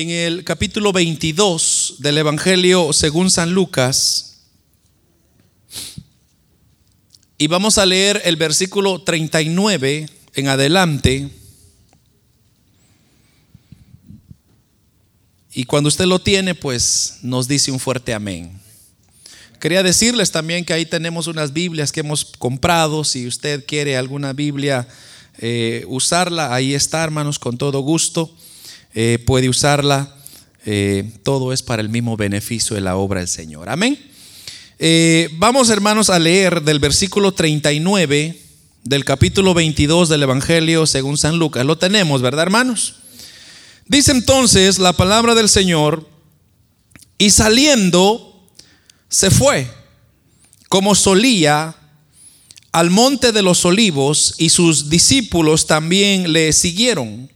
en el capítulo 22 del Evangelio según San Lucas. Y vamos a leer el versículo 39 en adelante. Y cuando usted lo tiene, pues nos dice un fuerte amén. Quería decirles también que ahí tenemos unas Biblias que hemos comprado. Si usted quiere alguna Biblia, eh, usarla, ahí está, hermanos, con todo gusto. Eh, puede usarla. Eh, todo es para el mismo beneficio de la obra del Señor. Amén. vamos, hermanos, a leer del versículo 39 del capítulo 22 del Evangelio según San Lucas. Lo tenemos, ¿verdad, hermanos? Dice entonces la palabra del Señor, y saliendo se fue, como solía, al monte de los olivos, y sus discípulos también le siguieron.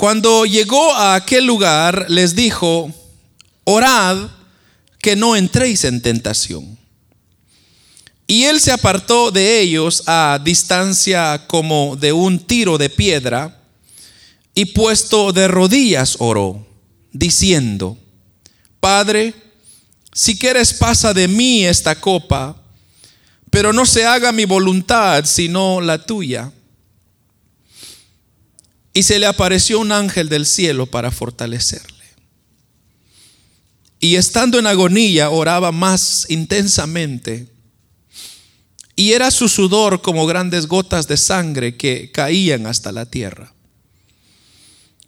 Cuando llegó a aquel lugar, les dijo, orad que no entréis en tentación. Y él se apartó de ellos a distancia como de un tiro de piedra y puesto de rodillas oró, diciendo, Padre, si quieres pasa de mí esta copa, pero no se haga mi voluntad sino la tuya. Y se le apareció un ángel del cielo para fortalecerle. Y estando en agonía oraba más intensamente. Y era su sudor como grandes gotas de sangre que caían hasta la tierra.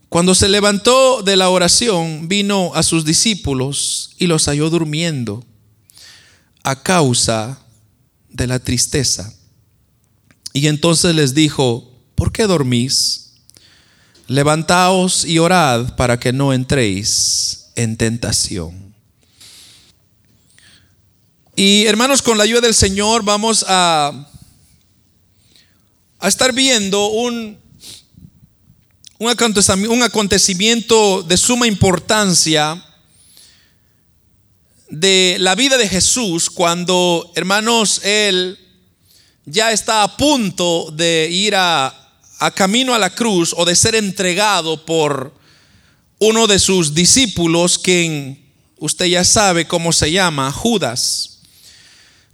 Cuando se levantó de la oración, vino a sus discípulos y los halló durmiendo a causa de la tristeza. Y entonces les dijo, ¿por qué dormís? Levantaos y orad para que no entréis en tentación. Y hermanos, con la ayuda del Señor vamos a, a estar viendo un, un acontecimiento de suma importancia de la vida de Jesús cuando, hermanos, Él ya está a punto de ir a, a camino a la cruz o de ser entregado por uno de sus discípulos, quien usted ya sabe cómo se llama, Judas,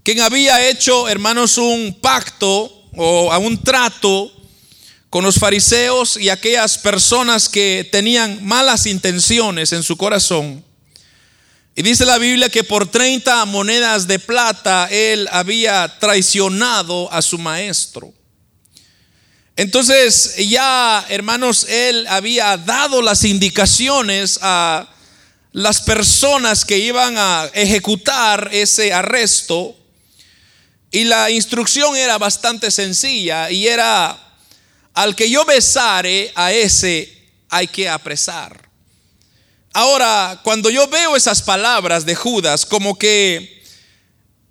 quien había hecho, hermanos, un pacto o a un trato con los fariseos y aquellas personas que tenían malas intenciones en su corazón. Y dice la Biblia que por 30 monedas de plata él había traicionado a su maestro. Entonces ya, hermanos, él había dado las indicaciones a las personas que iban a ejecutar ese arresto. Y la instrucción era bastante sencilla y era al que yo besare, a ese hay que apresar. Ahora, cuando yo veo esas palabras de Judas, como que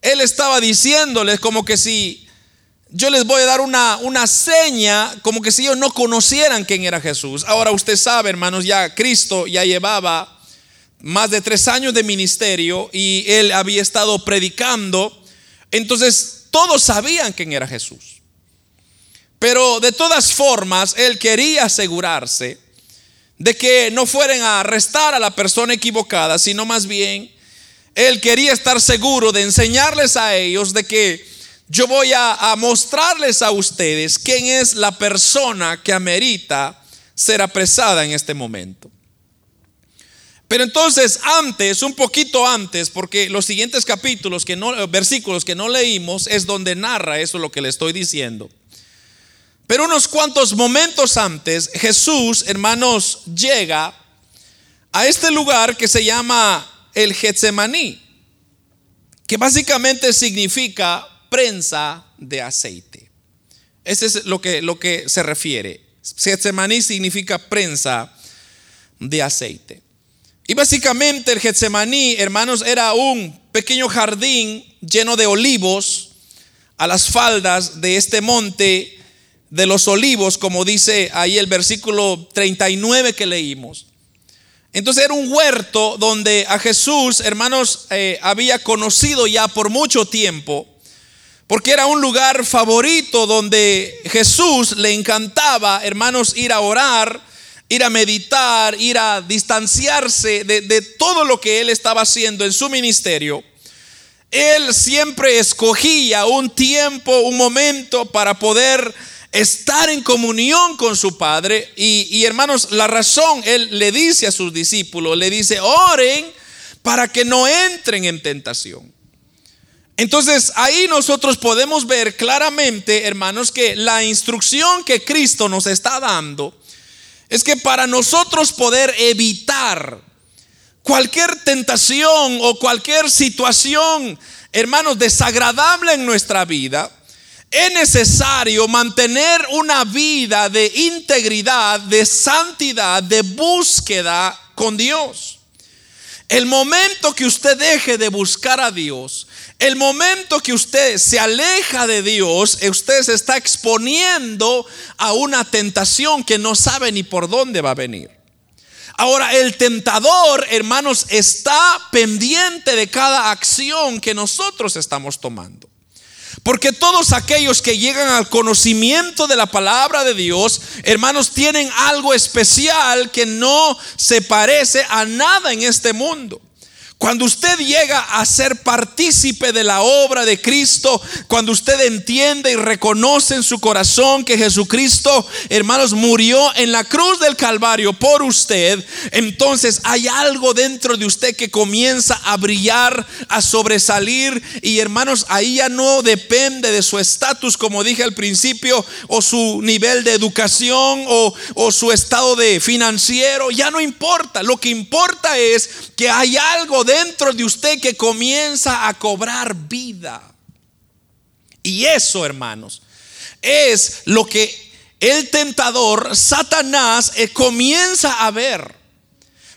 él estaba diciéndoles, como que si yo les voy a dar una, una seña, como que si ellos no conocieran quién era Jesús. Ahora usted sabe, hermanos, ya Cristo ya llevaba más de tres años de ministerio y él había estado predicando. Entonces, todos sabían quién era Jesús. Pero de todas formas, él quería asegurarse de que no fueran a arrestar a la persona equivocada, sino más bien él quería estar seguro de enseñarles a ellos de que yo voy a, mostrarles a ustedes quién es la persona que amerita ser apresada en este momento. Pero entonces antes, un poquito antes, porque los siguientes capítulos que no versículos que no leímos es donde narra eso lo que le estoy diciendo. Pero unos cuantos momentos antes, Jesús, hermanos, llega a este lugar que se llama el Getsemaní, que básicamente significa prensa de aceite. Ese es lo que, lo que se refiere. Getsemaní significa prensa de aceite. Y básicamente el Getsemaní, hermanos, era un pequeño jardín lleno de olivos a las faldas de este monte de los olivos, como dice ahí el versículo 39 que leímos. Entonces era un huerto donde a Jesús, hermanos, eh, había conocido ya por mucho tiempo, porque era un lugar favorito donde Jesús le encantaba, hermanos, ir a orar ir a meditar, ir a distanciarse de, de todo lo que él estaba haciendo en su ministerio, él siempre escogía un tiempo, un momento para poder estar en comunión con su Padre. Y, hermanos, la razón, Él le dice a sus discípulos, le dice, oren para que no entren en tentación. Entonces ahí nosotros podemos ver claramente, hermanos, que la instrucción que Cristo nos está dando es que para nosotros poder evitar cualquier tentación o cualquier situación, hermanos, desagradable en nuestra vida, es necesario mantener una vida de integridad, de santidad, de búsqueda con Dios. El momento que usted deje de buscar a Dios, el momento que usted se aleja de Dios, usted se está exponiendo a una tentación que no sabe ni por dónde va a venir. Ahora, el tentador, hermanos, está pendiente de cada acción que nosotros estamos tomando. Porque todos aquellos que llegan al conocimiento de la palabra de Dios, hermanos, tienen algo especial que no se parece a nada en este mundo. Cuando usted llega a ser partícipe de la obra de Cristo, cuando usted entiende y reconoce en su corazón que Jesucristo, hermanos, murió en la cruz del Calvario por usted, entonces hay algo dentro de usted que comienza a brillar, a sobresalir y hermanos, ahí ya no depende de su estatus, como dije al principio, o su nivel de educación o, su estado de financiero, ya no importa, lo que importa es que hay algo dentro de usted que comienza a cobrar vida. Y eso, hermanos, es lo que el tentador, Satanás, eh, comienza a ver.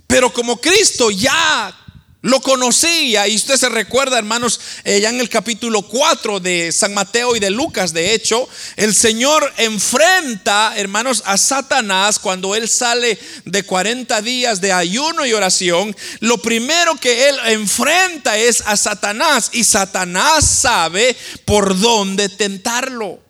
Pero como Cristo ya lo conocía y usted se recuerda, hermanos, eh, ya en el capítulo 4 de San Mateo y de Lucas, de hecho, el Señor enfrenta, hermanos, a Satanás cuando él sale de 40 días de ayuno y oración. Lo primero que él enfrenta es a Satanás y Satanás sabe por dónde tentarlo.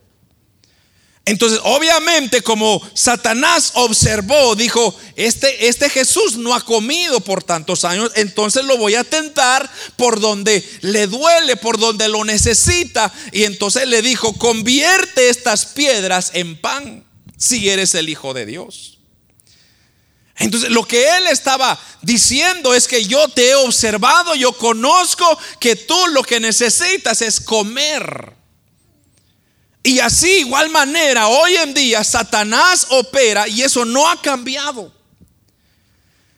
Entonces, obviamente, como Satanás observó, dijo, este, este Jesús no ha comido por tantos años, entonces lo voy a tentar por donde le duele, por donde lo necesita. Y entonces le dijo, convierte estas piedras en pan si eres el Hijo de Dios. Entonces lo que él estaba diciendo es que yo te he observado, yo conozco que tú lo que necesitas es comer. Y así, igual manera, hoy en día Satanás opera y eso no ha cambiado.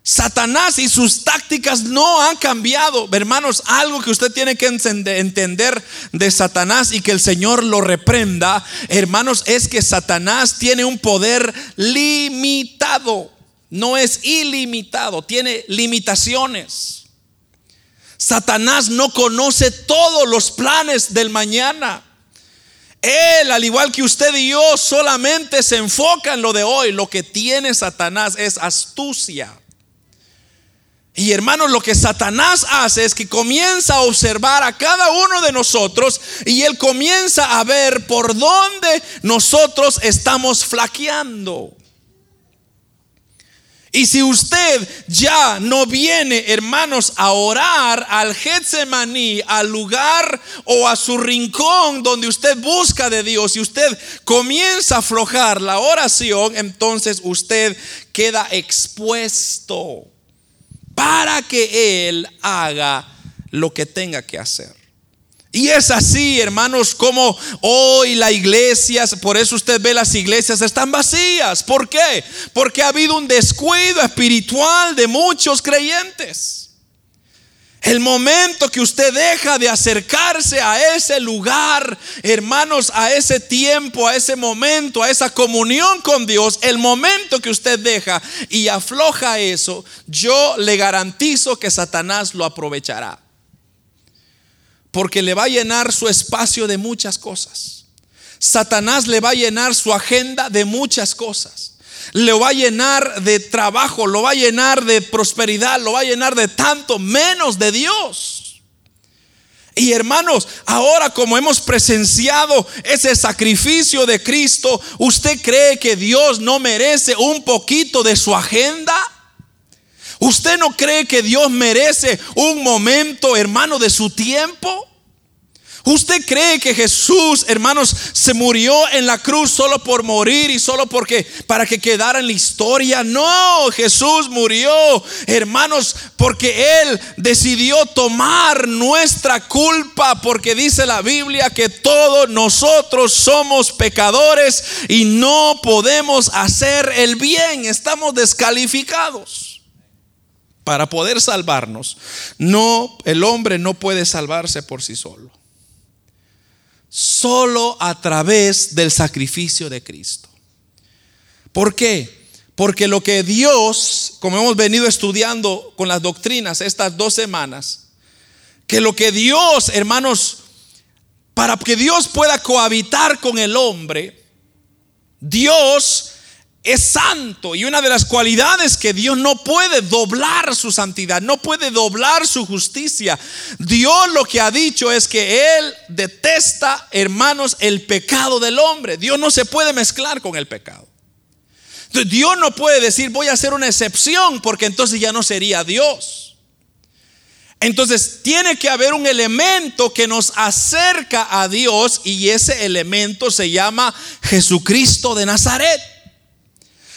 Satanás y sus tácticas no han cambiado. Hermanos, algo que usted tiene que entender de Satanás y que el Señor lo reprenda, hermanos, es que Satanás tiene un poder limitado. No es ilimitado, tiene limitaciones. Satanás no conoce todos los planes del mañana. Él, al igual que usted y yo, solamente se enfoca en lo de hoy. Lo que tiene Satanás es astucia. Y hermanos, lo que Satanás hace es que comienza a observar a cada uno de nosotros y él comienza a ver por dónde nosotros estamos flaqueando. Y si usted ya no viene, hermanos, a orar al Getsemaní, al lugar o a su rincón donde usted busca de Dios, y usted comienza a aflojar la oración, entonces usted queda expuesto para que Él haga lo que tenga que hacer. Y es así, hermanos, como hoy la iglesia, por eso usted ve las iglesias están vacías. ¿Por qué? Porque ha habido un descuido espiritual de muchos creyentes. El momento que usted deja de acercarse a ese lugar, hermanos, a ese tiempo, a ese momento, a esa comunión con Dios, el momento que usted deja y afloja eso, yo le garantizo que Satanás lo aprovechará porque le va a llenar su espacio de muchas cosas. Satanás le va a llenar su agenda de muchas cosas. Le va a llenar de trabajo, lo va a llenar de prosperidad, lo va a llenar de tanto menos de Dios. Y hermanos, ahora como hemos presenciado ese sacrificio de Cristo, ¿usted cree que Dios no merece un poquito de su agenda? ¿Usted no cree que Dios merece un momento, hermano, de su tiempo? ¿Usted cree que Jesús, hermanos, se murió en la cruz solo por morir y solo porque para que quedara en la historia? No, Jesús murió, hermanos, porque él decidió tomar nuestra culpa, porque dice la Biblia que todos nosotros somos pecadores y no podemos hacer el bien, estamos descalificados. Para poder salvarnos, no el hombre no puede salvarse por sí solo solo a través del sacrificio de Cristo. ¿Por qué? Porque lo que Dios, como hemos venido estudiando con las doctrinas estas dos semanas, que lo que Dios, hermanos, para que Dios pueda cohabitar con el hombre, Dios es santo y una de las cualidades que Dios no puede doblar su santidad, no puede doblar su justicia. Dios lo que ha dicho es que Él detesta, hermanos, el pecado del hombre. Dios no se puede mezclar con el pecado. Dios no puede decir voy a hacer una excepción porque entonces ya no sería Dios. Entonces tiene que haber un elemento que nos acerca a Dios y ese elemento se llama Jesucristo de Nazaret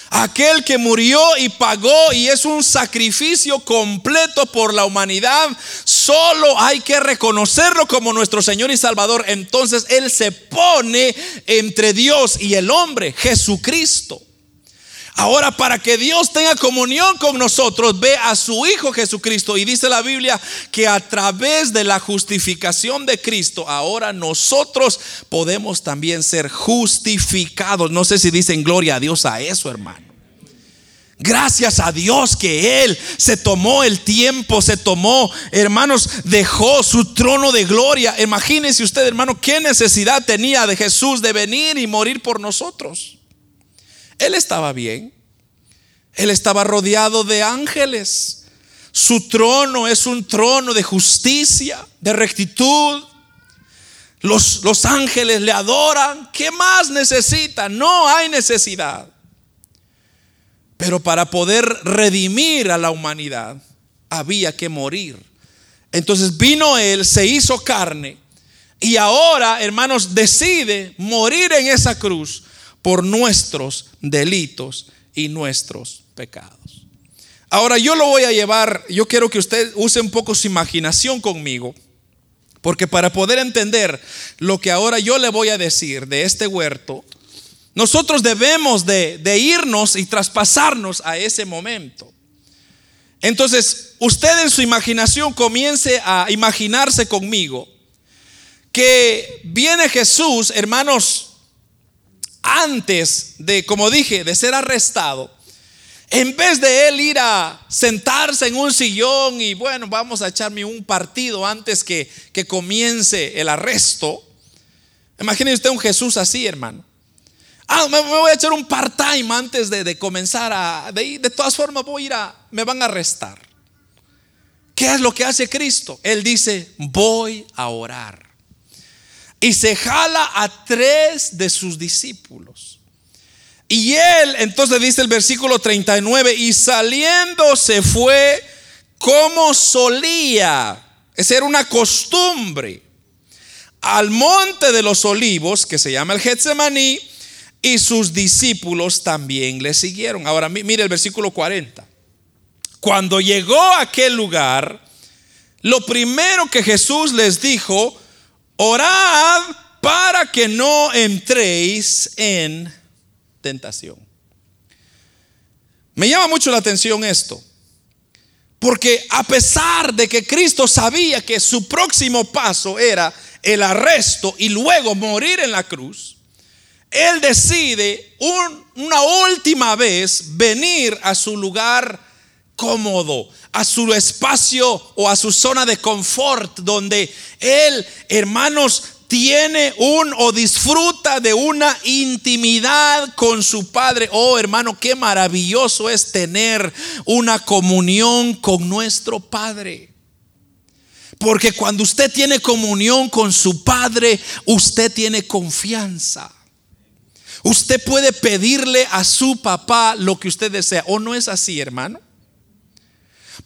aquel que murió y pagó y es un sacrificio completo por la humanidad, solo hay que reconocerlo como nuestro Señor y Salvador. Entonces Él se pone entre Dios y el hombre, Jesucristo. Ahora, para que Dios tenga comunión con nosotros, ve a su Hijo Jesucristo. Y dice la Biblia que a través de la justificación de Cristo, ahora nosotros podemos también ser justificados. No sé si dicen gloria a Dios a eso, hermano. Gracias a Dios que Él se tomó el tiempo, se tomó, hermanos, dejó su trono de gloria. Imagínese usted, hermano, qué necesidad tenía de Jesús de venir y morir por nosotros. Él estaba bien. Él estaba rodeado de ángeles. Su trono es un trono de justicia, de rectitud. Los, los, ángeles le adoran. ¿Qué más necesita? No hay necesidad. Pero para poder redimir a la humanidad había que morir. Entonces vino Él, se hizo carne y ahora, hermanos, decide morir en esa cruz por nuestros delitos y nuestros pecados. Ahora yo lo voy a llevar, yo quiero que usted use un poco su imaginación conmigo, porque para poder entender lo que ahora yo le voy a decir de este huerto, nosotros debemos de, de irnos y traspasarnos a ese momento. Entonces, usted en su imaginación comience a imaginarse conmigo que viene Jesús, hermanos, antes de, como dije, de ser arrestado, en vez de él ir a sentarse en un sillón y bueno, vamos a echarme un partido antes que, que comience el arresto, imagine usted un Jesús así, hermano. Ah, me, voy a echar un part-time antes de, de, comenzar a... De, de todas formas voy a ir a... Me van a arrestar. ¿Qué es lo que hace Cristo? Él dice, voy a orar y se jala a tres de sus discípulos. Y él, entonces dice el versículo 39, y saliendo se fue como solía. Esa era una costumbre. Al monte de los olivos, que se llama el Getsemaní, y sus discípulos también le siguieron. Ahora mire el versículo 40. Cuando llegó a aquel lugar, lo primero que Jesús les dijo, orad para que no entréis en tentación. Me llama mucho la atención esto, porque a pesar de que Cristo sabía que su próximo paso era el arresto y luego morir en la cruz, Él decide una última vez venir a su lugar cómodo, a su espacio o a su zona de confort, donde Él, hermanos, tiene un o disfruta de una intimidad con su Padre. Oh hermano, qué maravilloso es tener una comunión con nuestro Padre. Porque cuando usted tiene comunión con su Padre, usted tiene confianza. Usted puede pedirle a su papá lo que usted desea. ¿O no es así, hermano?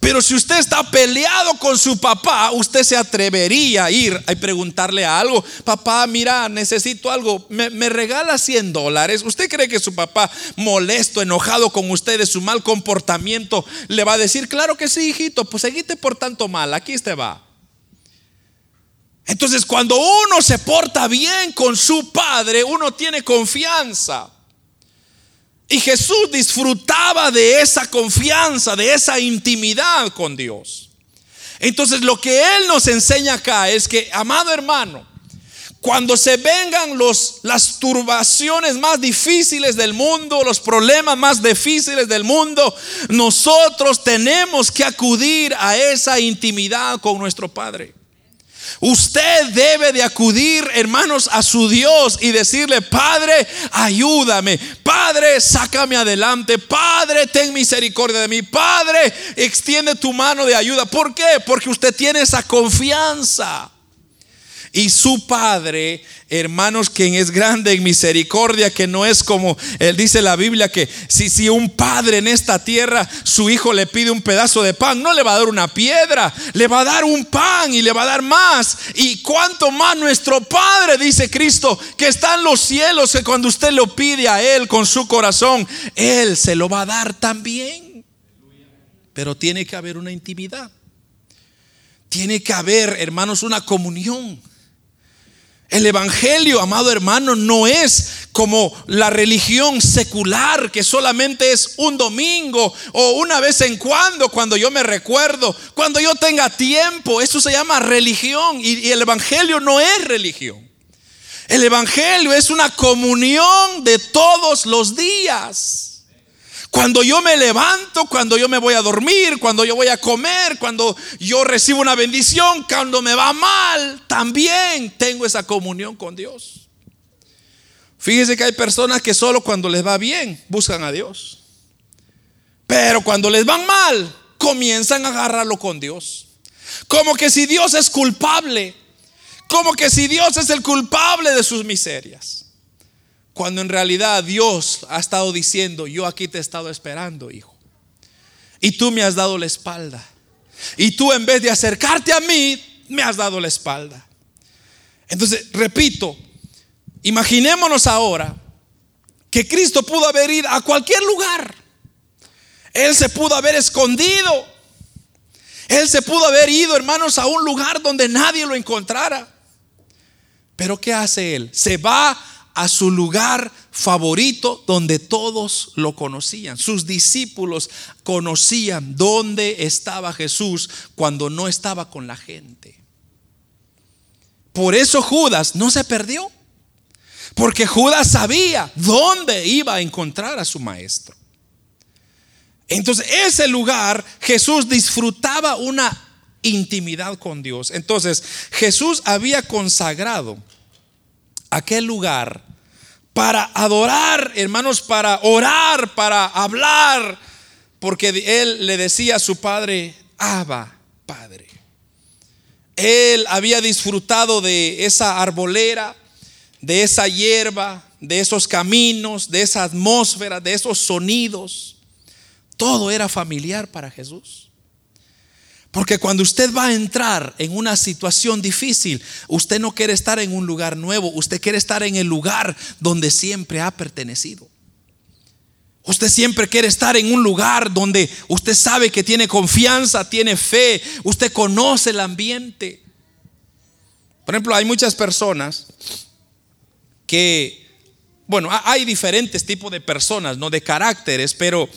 Pero si usted está peleado con su papá, usted se atrevería a ir y preguntarle algo. Papá, mira, necesito algo. Me, regala 100 dólares. ¿Usted cree que su papá, molesto, enojado con usted de su mal comportamiento, le va a decir, claro que sí, hijito, pues seguite por tanto mal, aquí te va? Entonces, cuando uno se porta bien con su padre, uno tiene confianza. Y Jesús disfrutaba de esa confianza, de esa intimidad con Dios. Entonces lo que Él nos enseña acá es que, amado hermano, cuando se vengan los, las turbaciones más difíciles del mundo, los problemas más difíciles del mundo, nosotros tenemos que acudir a esa intimidad con nuestro Padre. Usted debe de acudir, hermanos, a su Dios y decirle, Padre, ayúdame. Padre, sácame adelante. Padre, ten misericordia de mí. Padre, extiende tu mano de ayuda. ¿Por qué? Porque usted tiene esa confianza. Y su Padre, hermanos, quien es grande en misericordia, que no es como él dice la Biblia, que si, si un padre en esta tierra, su hijo le pide un pedazo de pan, no le va a dar una piedra, le va a dar un pan y le va a dar más. Y cuanto más nuestro Padre, dice Cristo, que está en los cielos, que cuando usted lo pide a Él con su corazón, Él se lo va a dar también. Pero tiene que haber una intimidad. Tiene que haber, hermanos, una comunión. El Evangelio, amado hermano, no es como la religión secular que solamente es un domingo o una vez en cuando, cuando yo me recuerdo, cuando yo tenga tiempo. Eso se llama religión y, el Evangelio no es religión. El Evangelio es una comunión de todos los días. Cuando yo me levanto, cuando yo me voy a dormir, cuando yo voy a comer, cuando yo recibo una bendición, cuando me va mal, también tengo esa comunión con Dios. Fíjese que hay personas que solo cuando les va bien buscan a Dios. Pero cuando les van mal, comienzan a agarrarlo con Dios. Como que si Dios es culpable. Como que si Dios es el culpable de sus miserias. Cuando en realidad Dios ha estado diciendo, yo aquí te he estado esperando, hijo. Y tú me has dado la espalda. Y tú en vez de acercarte a mí, me has dado la espalda. Entonces, repito, imaginémonos ahora que Cristo pudo haber ido a cualquier lugar. Él se pudo haber escondido. Él se pudo haber ido, hermanos, a un lugar donde nadie lo encontrara. Pero ¿qué hace Él? Se va a su lugar favorito donde todos lo conocían. Sus discípulos conocían dónde estaba Jesús cuando no estaba con la gente. Por eso Judas no se perdió. Porque Judas sabía dónde iba a encontrar a su maestro. Entonces, ese lugar Jesús disfrutaba una intimidad con Dios. Entonces, Jesús había consagrado aquel lugar para adorar, hermanos, para orar, para hablar, porque él le decía a su padre, Abba, Padre. Él había disfrutado de esa arbolera, de esa hierba, de esos caminos, de esa atmósfera, de esos sonidos. Todo era familiar para Jesús. Porque cuando usted va a entrar en una situación difícil, usted no quiere estar en un lugar nuevo, usted quiere estar en el lugar donde siempre ha pertenecido. Usted siempre quiere estar en un lugar donde usted sabe que tiene confianza, tiene fe, usted conoce el ambiente. Por ejemplo, hay muchas personas que, bueno, hay diferentes tipos de personas, no de caracteres, pero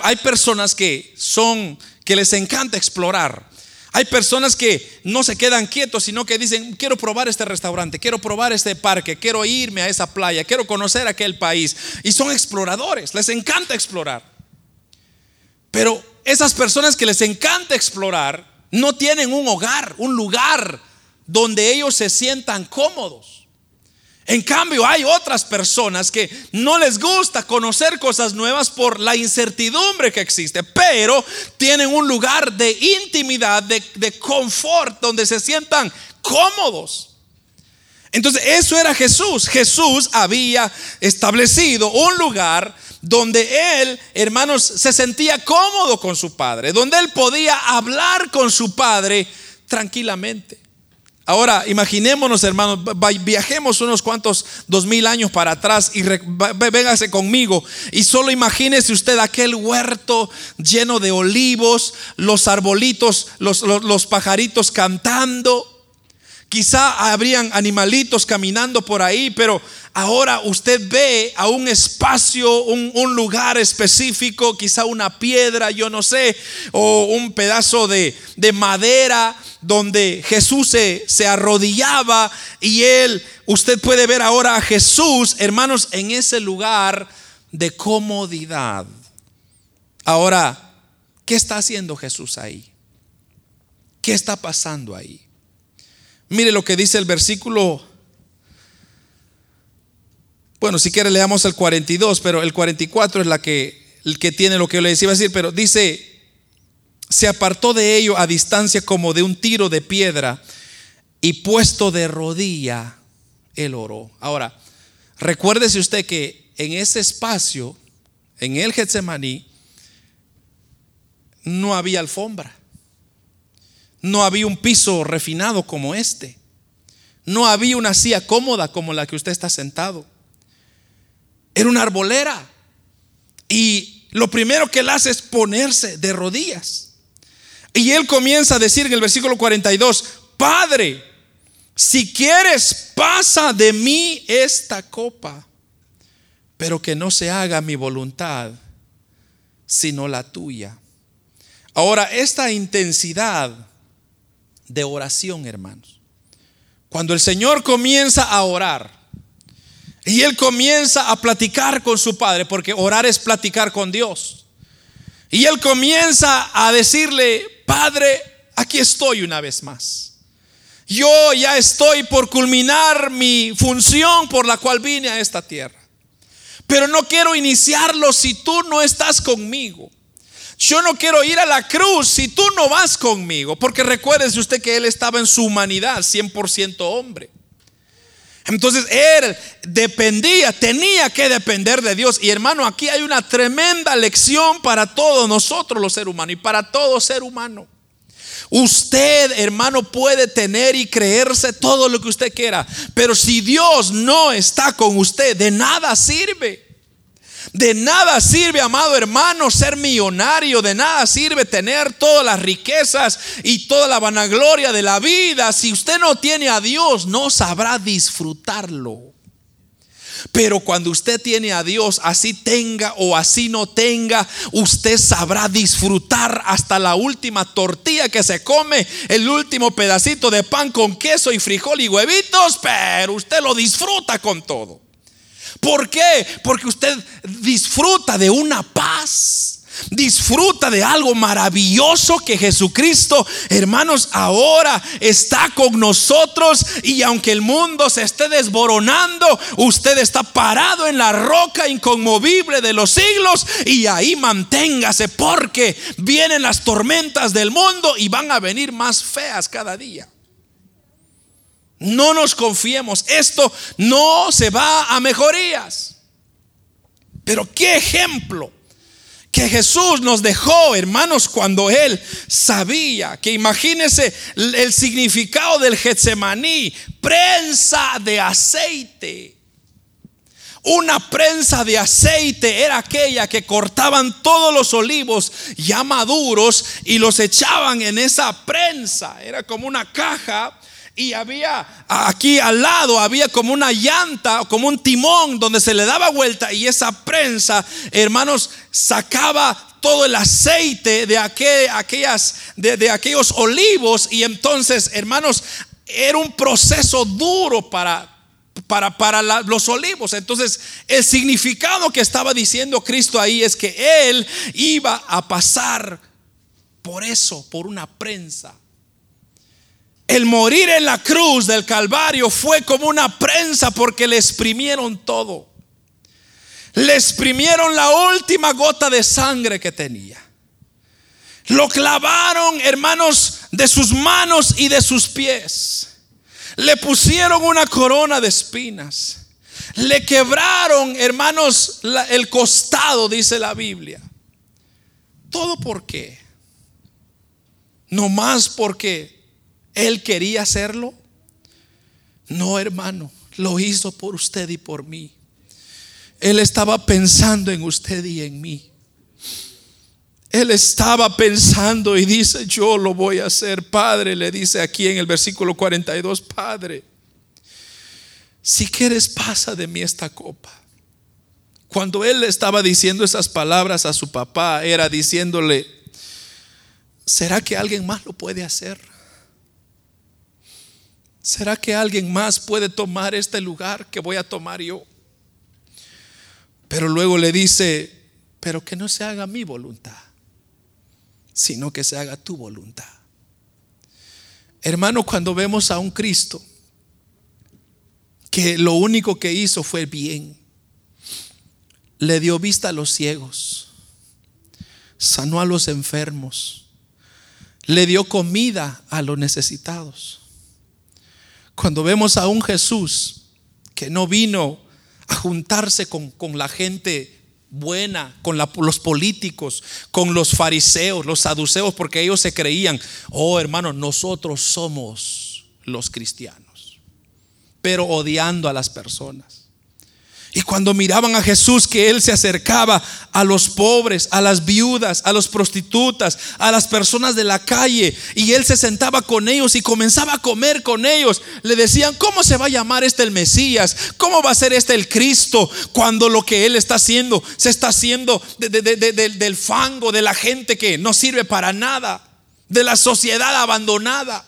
hay personas que son que les encanta explorar. Hay personas que no se quedan quietos, sino que dicen, quiero probar este restaurante, quiero probar este parque, quiero irme a esa playa, quiero conocer aquel país. Y son exploradores, les encanta explorar. Pero esas personas que les encanta explorar no tienen un hogar, un lugar donde ellos se sientan cómodos. En cambio, hay otras personas que no les gusta conocer cosas nuevas por la incertidumbre que existe, pero tienen un lugar de intimidad, de, de confort, donde se sientan cómodos. Entonces, eso era Jesús. Jesús había establecido un lugar donde él, hermanos, se sentía cómodo con su padre, donde él podía hablar con su padre tranquilamente. Ahora, imaginémonos, hermanos, viajemos unos cuantos dos mil años para atrás y véngase conmigo. Y solo imagínese usted aquel huerto lleno de olivos, los arbolitos, los, los pajaritos cantando. Quizá habrían animalitos caminando por ahí, pero ahora usted ve a un espacio, un, lugar específico, quizá una piedra, yo no sé, o un pedazo de, madera donde Jesús se, se arrodillaba y él, usted puede ver ahora a Jesús, hermanos, en ese lugar de comodidad. Ahora, ¿qué está haciendo Jesús ahí? ¿Qué está pasando ahí? Mire lo que dice el versículo bueno, si quiere leamos el 42, pero el 44 es la que, el que tiene lo que yo le decía decir, pero dice, se apartó de ello a distancia como de un tiro de piedra y puesto de rodilla, él oró. Ahora, recuérdese usted que en ese espacio, en el Getsemaní, no había alfombra, no había un piso refinado como este, no había una silla cómoda como la que usted está sentado. Era una arbolera. Y lo primero que él hace es ponerse de rodillas. Y él comienza a decir en el versículo 42, Padre, si quieres, pasa de mí esta copa, pero que no se haga mi voluntad, sino la tuya. Ahora, esta intensidad de oración, hermanos, cuando el Señor comienza a orar, y él comienza a platicar con su padre, porque orar es platicar con Dios. Y él comienza a decirle, Padre, aquí estoy una vez más. Yo ya estoy por culminar mi función por la cual vine a esta tierra. Pero no quiero iniciarlo si tú no estás conmigo. Yo no quiero ir a la cruz si tú no vas conmigo. Porque recuérdese usted que él estaba en su humanidad, 100% hombre. Entonces él dependía, tenía que depender de Dios. Y hermano, aquí hay una tremenda lección para todos nosotros los seres humanos y para todo ser humano. Usted, hermano, puede tener y creerse todo lo que usted quiera, pero si Dios no está con usted, de nada sirve. De nada sirve, amado hermano, ser millonario. De nada sirve tener todas las riquezas y toda la vanagloria de la vida. Si usted no tiene a Dios, no sabrá disfrutarlo. Pero cuando usted tiene a Dios, así tenga o así no tenga, usted sabrá disfrutar hasta la última tortilla que se come, el último pedacito de pan con queso y frijol y huevitos, pero usted lo disfruta con todo. ¿Por qué? Porque usted disfruta de una paz. Disfruta de algo maravilloso que Jesucristo, hermanos, ahora está con nosotros y aunque el mundo se esté desboronando, usted está parado en la roca inconmovible de los siglos y ahí manténgase porque vienen las tormentas del mundo y van a venir más feas cada día. No nos confiemos. Esto no se va a mejorías. Pero qué ejemplo que Jesús nos dejó, hermanos, cuando Él sabía que imagínense el significado del Getsemaní, prensa de aceite. Una prensa de aceite era aquella que cortaban todos los olivos ya maduros y los echaban en esa prensa. Era como una caja y había aquí al lado, había como una llanta, como un timón donde se le daba vuelta y esa prensa, hermanos, sacaba todo el aceite de, aquellas, de, aquellos olivos y entonces, hermanos, era un proceso duro para, para, para los olivos. Entonces, el significado que estaba diciendo Cristo ahí es que Él iba a pasar por eso, por una prensa. El morir en la cruz del Calvario fue como una prensa porque le exprimieron todo. Le exprimieron la última gota de sangre que tenía. Lo clavaron, hermanos, de sus manos y de sus pies. Le pusieron una corona de espinas. Le quebraron, hermanos, el costado, dice la Biblia. ¿Todo por qué? No más porque Él quería hacerlo. No, hermano, lo hizo por usted y por mí. Él estaba pensando en usted y en mí. Él estaba pensando y dice, yo lo voy a hacer. Padre, le dice aquí en el versículo 42, Padre, si quieres pasa de mí esta copa. Cuando él estaba diciendo esas palabras a su papá, era diciéndole, ¿será que alguien más lo puede hacer? ¿Será que alguien más puede tomar este lugar que voy a tomar yo? Pero luego le dice, pero que no se haga mi voluntad sino que se haga tu voluntad. Hermano, cuando vemos a un Cristo que lo único que hizo fue bien, le dio vista a los ciegos, sanó a los enfermos, le dio comida a los necesitados. Cuando vemos a un Jesús que no vino a juntarse con, con la gente buena con los políticos, con los fariseos, los saduceos, porque ellos se creían, oh hermano, nosotros somos los cristianos, pero odiando a las personas. Y cuando miraban a Jesús que Él se acercaba a los pobres, a las viudas, a las prostitutas, a las personas de la calle, y Él se sentaba con ellos y comenzaba a comer con ellos, le decían, ¿cómo se va a llamar este el Mesías? ¿Cómo va a ser este el Cristo? Cuando lo que Él está haciendo se está haciendo del fango, de la gente que no sirve para nada, de la sociedad abandonada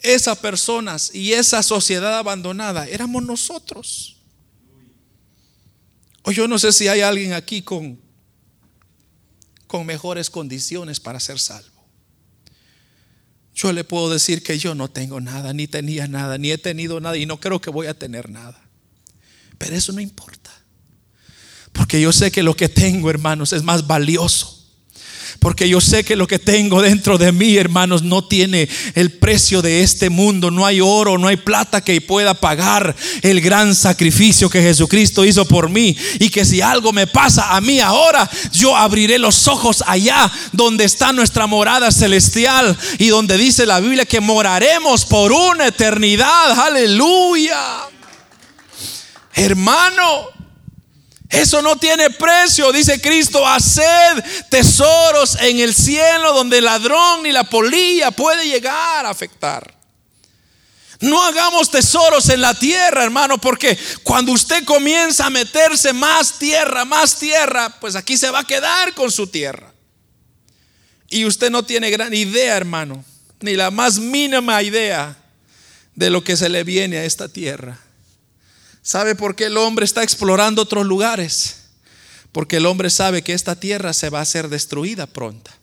esas personas y esa sociedad abandonada éramos nosotros. O yo no sé si hay alguien aquí con, con mejores condiciones para ser salvo. Yo le puedo decir que yo no tengo nada, ni tenía nada, ni he tenido nada y no creo que voy a tener nada. Pero eso no importa. Porque yo sé que lo que tengo, hermanos, es más valioso porque yo sé que lo que tengo dentro de mí, hermanos, no tiene el precio de este mundo. No hay oro, no hay plata que pueda pagar el gran sacrificio que Jesucristo hizo por mí. Y que si algo me pasa a mí ahora, yo abriré los ojos allá donde está nuestra morada celestial y donde dice la Biblia que moraremos por una eternidad. Aleluya. Hermano, eso no tiene precio, dice Cristo, haced tesoros en el cielo donde el ladrón ni la polilla puede llegar a afectar. No hagamos tesoros en la tierra, hermano, porque cuando usted comienza a meterse más tierra, más tierra, pues aquí se va a quedar con su tierra. Y usted no tiene gran idea, hermano, ni la más mínima idea de lo que se le viene a esta tierra. ¿Sabe por qué el hombre está explorando otros lugares? Porque el hombre sabe que esta tierra se va a ser destruida pronta.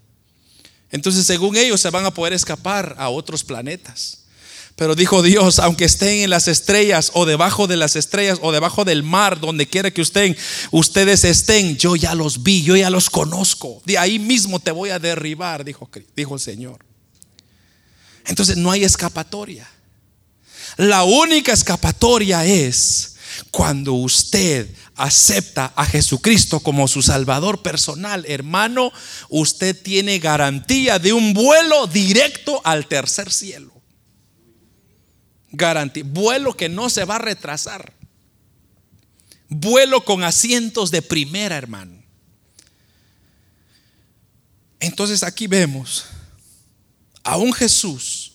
Entonces, según ellos, se van a poder escapar a otros planetas. Pero dijo Dios, aunque estén en las estrellas o debajo de las estrellas o debajo del mar, donde quiera que ustedes estén, yo ya los vi, yo ya los conozco. De ahí mismo te voy a derribar, dijo el Señor. Entonces no hay escapatoria. La única escapatoria es cuando usted acepta a Jesucristo como su Salvador personal, hermano, usted tiene garantía de un vuelo directo al tercer cielo. Garantía, vuelo que no se va a retrasar. Vuelo con asientos de primera, hermano. Entonces aquí vemos a un Jesús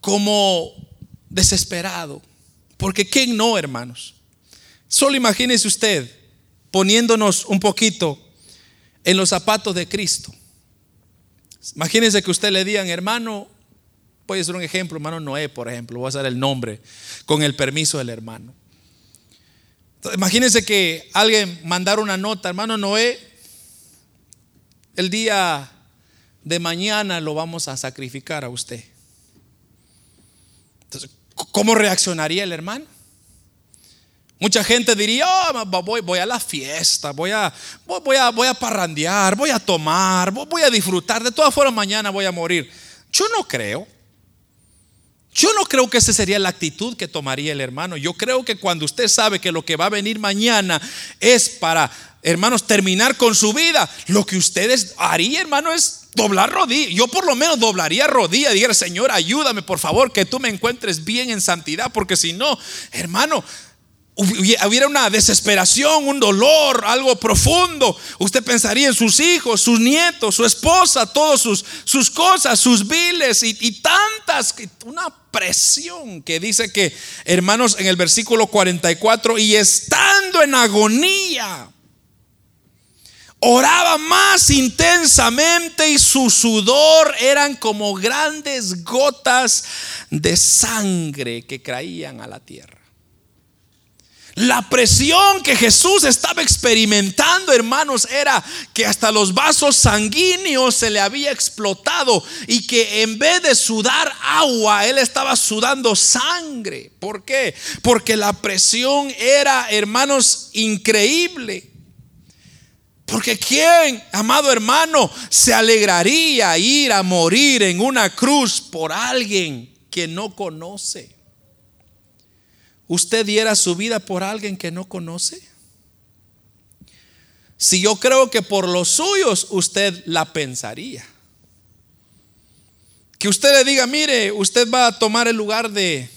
como desesperado porque ¿quién no, hermanos? Solo imagínese usted poniéndonos un poquito en los zapatos de Cristo. Imagínese que usted le digan, hermano, a ser un ejemplo, hermano Noé, por ejemplo, voy a hacer el nombre con el permiso del hermano. Imagínense que alguien mandara una nota, hermano Noé, el día de mañana lo vamos a sacrificar a usted. Entonces, ¿cómo reaccionaría el hermano? Mucha gente diría, oh, voy, voy, a la fiesta, voy a, voy, a, voy a parrandear, voy a tomar, voy a disfrutar. De todas formas, mañana voy a morir. Yo no creo. Yo no creo que esa sería la actitud que tomaría el hermano. Yo creo que cuando usted sabe que lo que va a venir mañana es para, hermanos, terminar con su vida, lo que ustedes harían, hermano, es doblar rodilla. Yo por lo menos doblaría rodilla y dijera, Señor, ayúdame, por favor, que tú me encuentres bien en santidad, porque si no, hermano, hubiera una desesperación, un dolor, algo profundo. Usted pensaría en sus hijos, sus nietos, su esposa, todas sus, sus cosas, sus viles y, y tantas, una presión que dice que, hermanos, en el versículo 44, y estando en agonía, oraba más intensamente y su sudor eran como grandes gotas de sangre que caían a la tierra. La presión que Jesús estaba experimentando, hermanos, era que hasta los vasos sanguíneos se le había explotado y que en vez de sudar agua, él estaba sudando sangre. ¿Por qué? Porque la presión era, hermanos, increíble. Porque ¿quién, amado hermano, se alegraría ir a morir en una cruz por alguien que no conoce? ¿Usted diera su vida por alguien que no conoce? Si yo creo que por los suyos usted la pensaría. Que usted le diga, mire, usted va a tomar el lugar de,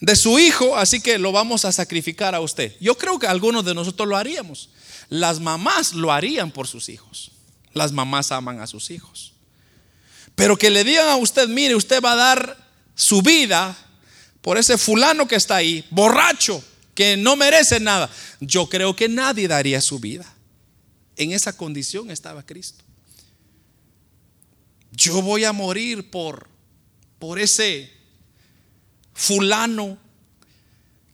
de su hijo, así que lo vamos a sacrificar a usted. Yo creo que algunos de nosotros lo haríamos. Las mamás lo harían por sus hijos. Las mamás aman a sus hijos. Pero que le digan a usted, mire, usted va a dar su vida por ese fulano que está ahí, borracho, que no merece nada. Yo creo que nadie daría su vida. En esa condición estaba Cristo. Yo voy a morir por, por ese fulano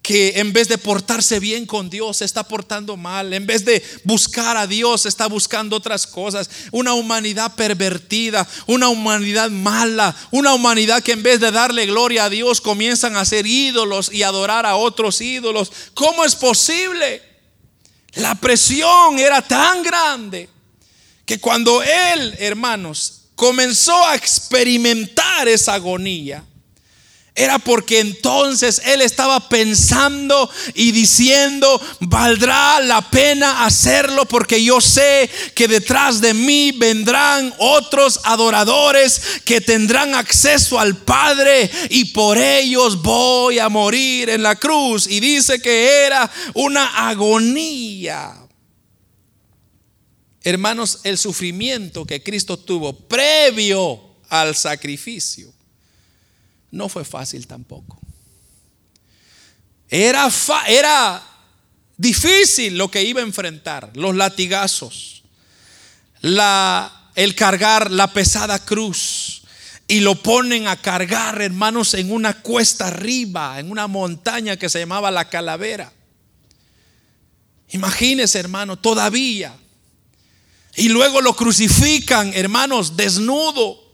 que en vez de portarse bien con Dios se está portando mal, en vez de buscar a Dios está buscando otras cosas, una humanidad pervertida, una humanidad mala, una humanidad que en vez de darle gloria a Dios comienzan a ser ídolos y adorar a otros ídolos. ¿Cómo es posible? La presión era tan grande que cuando él, hermanos, comenzó a experimentar esa agonía, era porque entonces él estaba pensando y diciendo, valdrá la pena hacerlo porque yo sé que detrás de mí vendrán otros adoradores que tendrán acceso al Padre y por ellos voy a morir en la cruz. Y dice que era una agonía. Hermanos, el sufrimiento que Cristo tuvo previo al sacrificio no fue fácil tampoco. Era, era difícil lo que iba a enfrentar, los latigazos, la, el cargar la pesada cruz. Y lo ponen a cargar, hermanos, en una cuesta arriba, en una montaña que se llamaba la calavera. Imagínense, hermano, todavía. Y luego lo crucifican, hermanos, desnudo.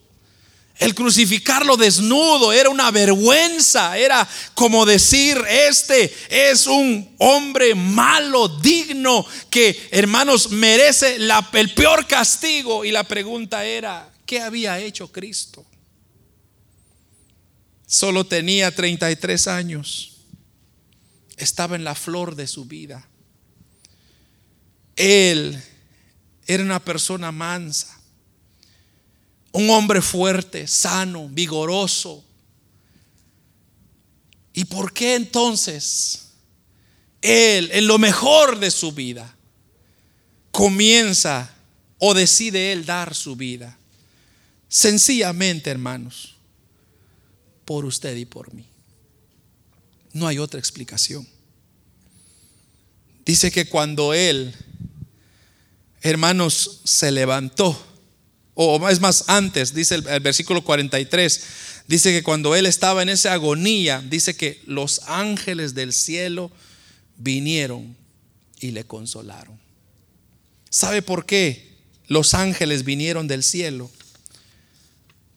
El crucificarlo desnudo era una vergüenza, era como decir, este es un hombre malo, digno, que hermanos merece el peor castigo. Y la pregunta era, ¿qué había hecho Cristo? Solo tenía 33 años, estaba en la flor de su vida. Él era una persona mansa un hombre fuerte, sano, vigoroso. ¿Y por qué entonces él, en lo mejor de su vida, comienza o decide él dar su vida? Sencillamente, hermanos, por usted y por mí. No hay otra explicación. Dice que cuando él, hermanos, se levantó, o es más, antes, dice el, versículo 43, dice que cuando él estaba en esa agonía, dice que los ángeles del cielo vinieron y le consolaron. ¿Sabe por qué los ángeles vinieron del cielo.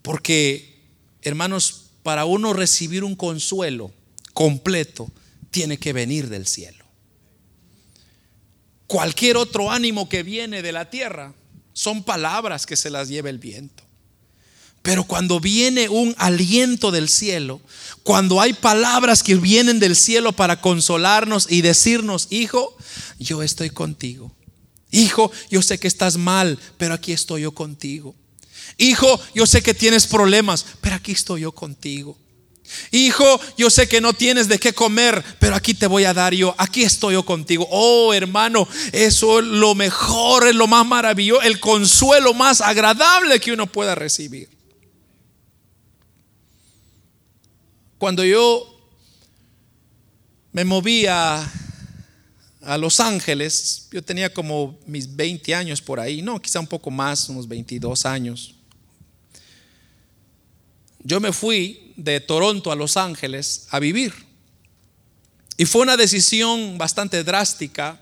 Porque, hermanos, para uno recibir un consuelo completo, tiene que venir del cielo. Cualquier otro ánimo que viene de la tierra son palabras que se las lleva el viento. Pero cuando viene un aliento del cielo, cuando hay palabras que vienen del cielo para consolarnos y decirnos, hijo, yo estoy contigo. Hijo, yo sé que estás mal, pero aquí estoy yo contigo. Hijo, yo sé que tienes problemas, pero aquí estoy yo contigo. Hijo, yo sé que no tienes de qué comer, pero aquí te voy a dar yo. Aquí estoy yo contigo. Oh, hermano, eso es lo mejor, es lo más maravilloso, el consuelo más agradable que uno pueda recibir. Cuando yo me movía a Los Ángeles, yo tenía como mis 20 años por ahí, no, quizá un poco más, unos 22 años. Yo me fui de Toronto a Los Ángeles a vivir. Y fue una decisión bastante drástica.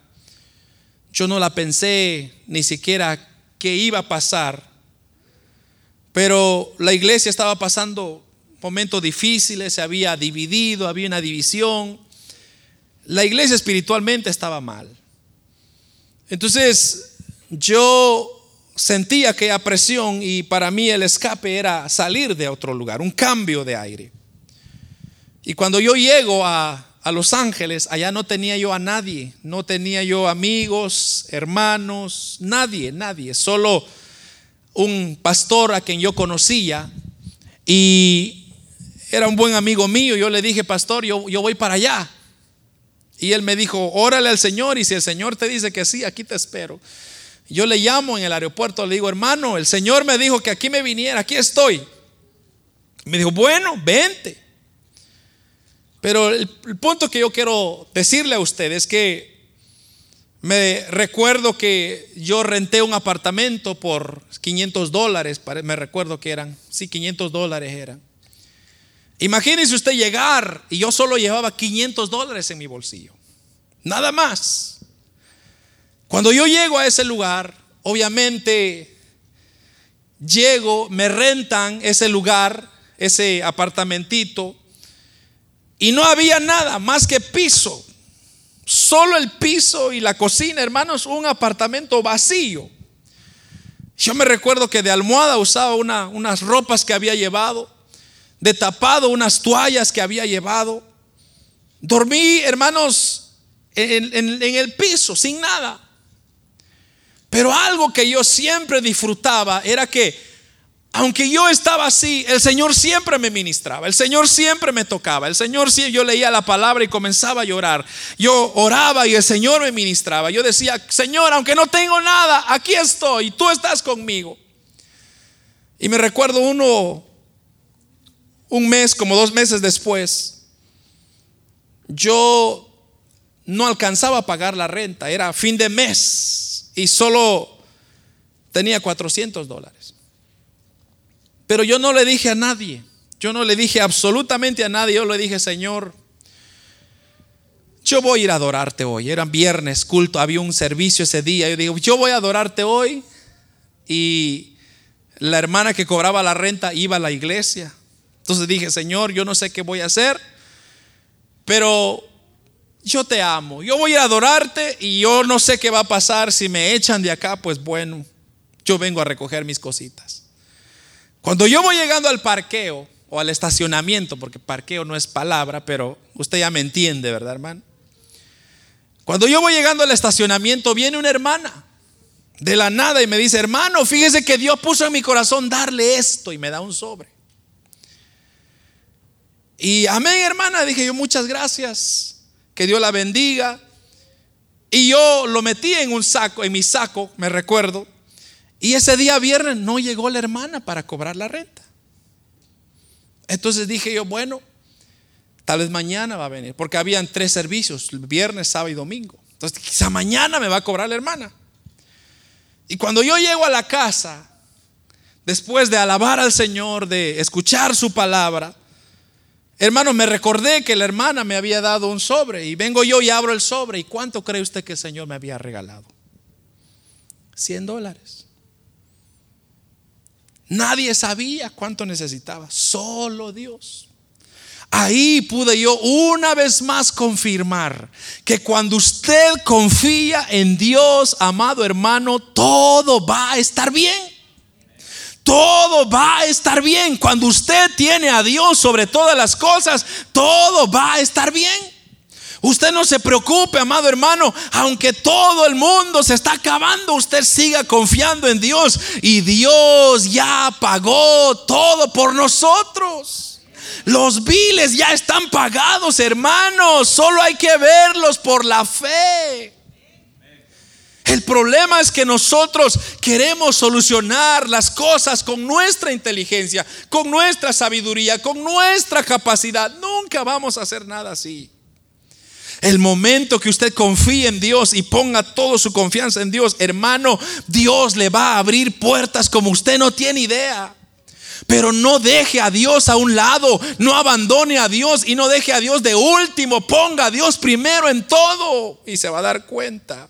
Yo no la pensé ni siquiera qué iba a pasar. Pero la iglesia estaba pasando momentos difíciles, se había dividido, había una división. La iglesia espiritualmente estaba mal. Entonces yo sentía aquella presión y para mí el escape era salir de otro lugar, un cambio de aire. Y cuando yo llego a, a Los Ángeles, allá no tenía yo a nadie, no tenía yo amigos, hermanos, nadie, nadie, solo un pastor a quien yo conocía y era un buen amigo mío. Yo le dije, pastor, yo, yo voy para allá. Y él me dijo, órale al Señor y si el Señor te dice que sí, aquí te espero. Yo le llamo en el aeropuerto, le digo, hermano, el Señor me dijo que aquí me viniera, aquí estoy. Me dijo, bueno, vente. Pero el, punto que yo quiero decirle a usted es que me recuerdo que yo renté un apartamento por 500 dólares, me recuerdo que eran, sí, 500 dólares eran. Imagínese usted llegar y yo solo llevaba 500 dólares en mi bolsillo. Nada más. Cuando yo llego a ese lugar, obviamente llego, me rentan ese lugar, ese apartamentito, y no había nada más que piso. Solo el piso y la cocina, hermanos, un apartamento vacío. Yo me recuerdo que de almohada usaba unas ropas que había llevado de tapado unas toallas que había llevado. Dormí, hermanos, en, en, el piso, sin nada. Pero algo que yo siempre disfrutaba era que, aunque yo estaba así, el Señor siempre me ministraba, el Señor siempre me tocaba, el Señor siempre, yo leía la palabra y comenzaba a llorar. Yo oraba y el Señor me ministraba. Yo decía, Señor, aunque no tengo nada, aquí estoy, tú estás conmigo. Y me recuerdo uno, un mes, como dos meses después, yo no alcanzaba a pagar la renta, era fin de mes y solo tenía 400 dólares. Pero yo no le dije a nadie, yo no le dije absolutamente a nadie, yo le dije, Señor, yo voy a ir a adorarte hoy. Era viernes, culto, había un servicio ese día. Yo digo, yo voy a adorarte hoy. Y la hermana que cobraba la renta iba a la iglesia. Entonces dije, Señor, yo no sé qué voy a hacer, pero yo te amo. Yo voy a adorarte y yo no sé qué va a pasar si me echan de acá, pues bueno, yo vengo a recoger mis cositas. Cuando yo voy llegando al parqueo o al estacionamiento, porque parqueo no es palabra, pero usted ya me entiende, ¿verdad, hermano? Cuando yo voy llegando al estacionamiento, viene una hermana de la nada y me dice, hermano, fíjese que Dios puso en mi corazón darle esto y me da un sobre. Y amén, hermana, dije yo, muchas gracias. Que Dios la bendiga. Y yo lo metí en un saco, en mi saco, me recuerdo. Y ese día viernes no llegó la hermana para cobrar la renta. Entonces dije yo, bueno, tal vez mañana va a venir, porque habían tres servicios, viernes, sábado y domingo. Entonces quizá mañana me va a cobrar la hermana. Y cuando yo llego a la casa, después de alabar al Señor, de escuchar su palabra, Hermano, me recordé que la hermana me había dado un sobre y vengo yo y abro el sobre. ¿Y cuánto cree usted que el Señor me había regalado? 100 dólares. Nadie sabía cuánto necesitaba, solo Dios. Ahí pude yo una vez más confirmar que cuando usted confía en Dios, amado hermano, todo va a estar bien. Todo va a estar bien. Cuando usted tiene a Dios sobre todas las cosas, todo va a estar bien. Usted no se preocupe, amado hermano, aunque todo el mundo se está acabando, usted siga confiando en Dios y Dios ya pagó todo por nosotros. Los biles ya están pagados, hermanos, solo hay que verlos por la fe. El problema es que nosotros queremos solucionar las cosas con nuestra inteligencia, con nuestra sabiduría, con nuestra capacidad. Nunca vamos a hacer nada así. El momento que usted confíe en Dios y ponga toda su confianza en Dios, hermano, Dios le va a abrir puertas como usted no tiene idea. Pero no deje a Dios a un lado, no abandone a Dios y no deje a Dios de último, ponga a Dios primero en todo y se va a dar cuenta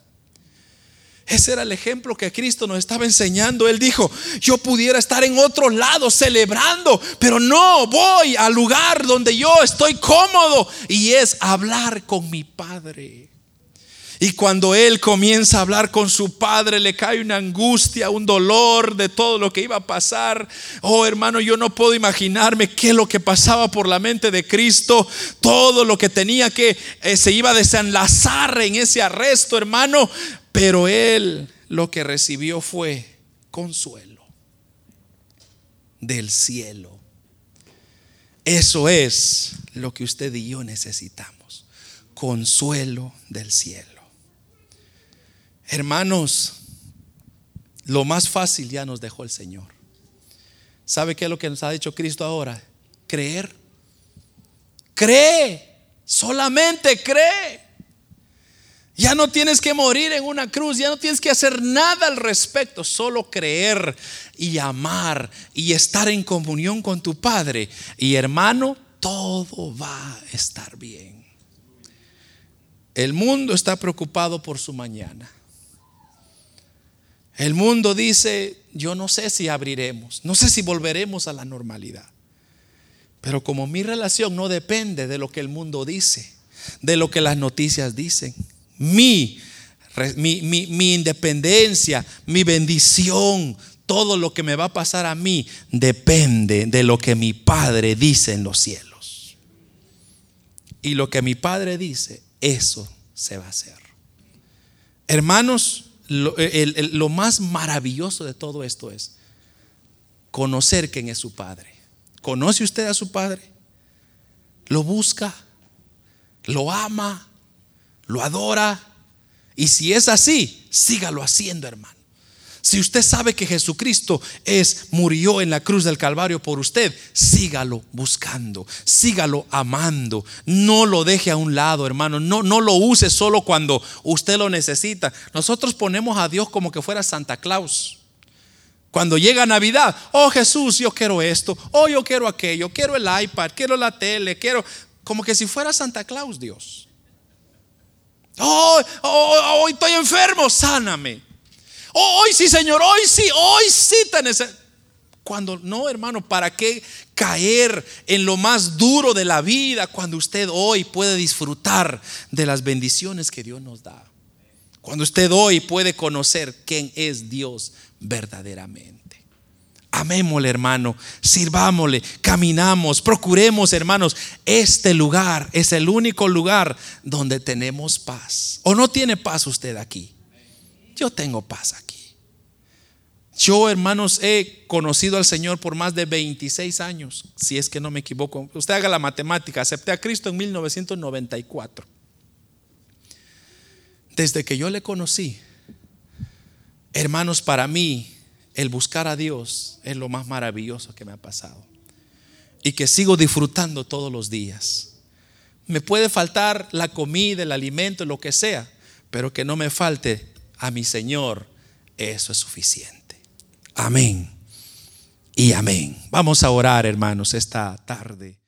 ese era el ejemplo que Cristo nos estaba enseñando. Él dijo, yo pudiera estar en otro lado celebrando, pero no, voy al lugar donde yo estoy cómodo y es hablar con mi Padre. Y cuando él comienza a hablar con su padre, le cae una angustia, un dolor de todo lo que iba a pasar. Oh hermano, yo no puedo imaginarme qué es lo que pasaba por la mente de Cristo, todo lo que tenía que eh, se iba a desenlazar en ese arresto, hermano. Pero él lo que recibió fue consuelo del cielo. Eso es lo que usted y yo necesitamos. Consuelo del cielo. Hermanos, lo más fácil ya nos dejó el Señor. ¿Sabe qué es lo que nos ha dicho Cristo ahora? Creer. Cree. Solamente cree. Ya no tienes que morir en una cruz, ya no tienes que hacer nada al respecto, solo creer y amar y estar en comunión con tu Padre. Y hermano, todo va a estar bien. El mundo está preocupado por su mañana. El mundo dice, yo no sé si abriremos, no sé si volveremos a la normalidad. Pero como mi relación no depende de lo que el mundo dice, de lo que las noticias dicen, mi, mi, independencia, mi bendición, todo lo que me va a pasar a mí depende de lo que mi Padre dice en los cielos. Y lo que mi Padre dice, eso se va a hacer. Hermanos, lo, lo, más maravilloso de todo esto es conocer quién es su Padre. ¿Conoce usted a su Padre? ¿Lo busca? ¿Lo ama? Lo adora. Y si es así, sígalo haciendo, hermano. Si usted sabe que Jesucristo es murió en la cruz del Calvario por usted, sígalo buscando, sígalo amando. No lo deje a un lado, hermano. No no lo use solo cuando usted lo necesita. Nosotros ponemos a Dios como que fuera Santa Claus. Cuando llega Navidad, oh Jesús, yo quiero esto, oh yo quiero aquello, quiero el iPad, quiero la tele, quiero como que si fuera Santa Claus Dios. Oh, oh, hoy estoy enfermo, sáname. Oh, hoy sí, Señor, hoy sí, hoy sí te Cuando no, hermano, ¿para qué caer en lo más duro de la vida cuando usted hoy puede disfrutar de las bendiciones que Dios nos da? Cuando usted hoy puede conocer quién es Dios verdaderamente. Amémosle, hermano, sirvámosle, caminamos, procuremos, hermanos. Este lugar es el único lugar donde tenemos paz. ¿O no tiene paz usted aquí? Yo tengo paz aquí. Yo, hermanos, he conocido al Señor por más de 26 años, si es que no me equivoco. Usted haga la matemática. Acepté a Cristo en 1994. Desde que yo le conocí, hermanos, para mí el buscar a Dios es lo más maravilloso que me ha pasado. Y que sigo disfrutando todos los días. Me puede faltar la comida, el alimento, lo que sea, pero que no me falte a mi Señor, eso es suficiente. Amén. Y amén. Vamos a orar, hermanos, esta tarde.